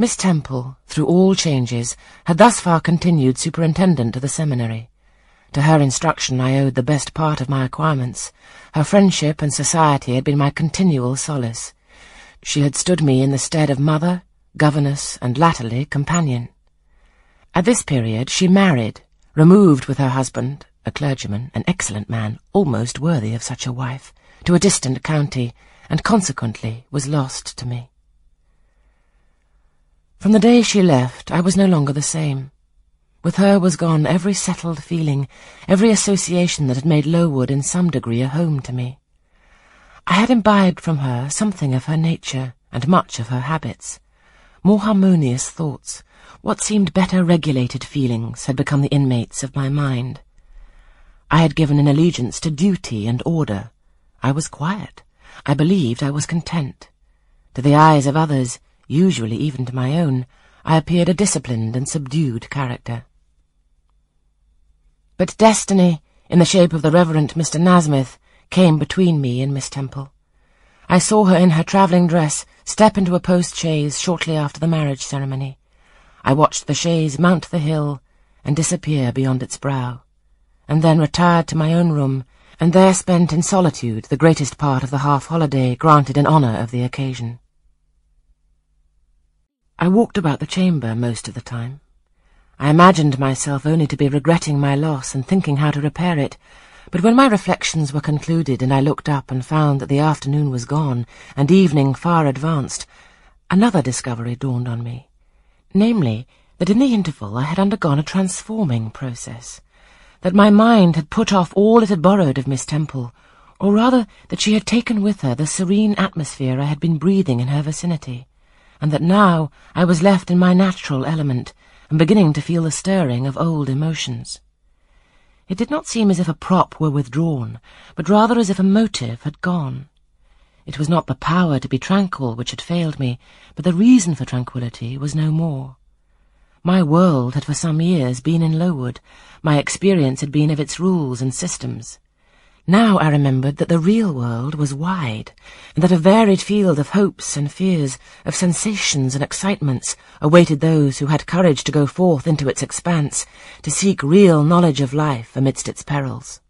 Miss Temple, through all changes, had thus far continued superintendent of the seminary. To her instruction I owed the best part of my acquirements. Her friendship and society had been my continual solace. She had stood me in the stead of mother, governess, and latterly companion. At this period she married, removed with her husband, a clergyman, an excellent man, almost worthy of such a wife, to a distant county, and consequently was lost to me. From the day she left, I was no longer the same. With her was gone every settled feeling, every association that had made Lowood in some degree a home to me. I had imbibed from her something of her nature and much of her habits. More harmonious thoughts, what seemed better regulated feelings had become the inmates of my mind. I had given an allegiance to duty and order. I was quiet. I believed I was content. To the eyes of others, usually even to my own, I appeared a disciplined and subdued character. But destiny, in the shape of the Reverend Mr. Nasmyth, came between me and Miss Temple. I saw her in her travelling dress step into a post-chaise shortly after the marriage ceremony. I watched the chaise mount the hill and disappear beyond its brow, and then retired to my own room, and there spent in solitude the greatest part of the half-holiday granted in honour of the occasion. I walked about the chamber most of the time. I imagined myself only to be regretting my loss and thinking how to repair it, but when my reflections were concluded and I looked up and found that the afternoon was gone and evening far advanced, another discovery dawned on me, namely, that in the interval I had undergone a transforming process, that my mind had put off all it had borrowed of Miss Temple, or rather that she had taken with her the serene atmosphere I had been breathing in her vicinity and that now I was left in my natural element, and beginning to feel the stirring of old emotions. It did not seem as if a prop were withdrawn, but rather as if a motive had gone. It was not the power to be tranquil which had failed me, but the reason for tranquillity was no more. My world had for some years been in Lowood, my experience had been of its rules and systems. Now I remembered that the real world was wide, and that a varied field of hopes and fears, of sensations and excitements, awaited those who had courage to go forth into its expanse, to seek real knowledge of life amidst its perils.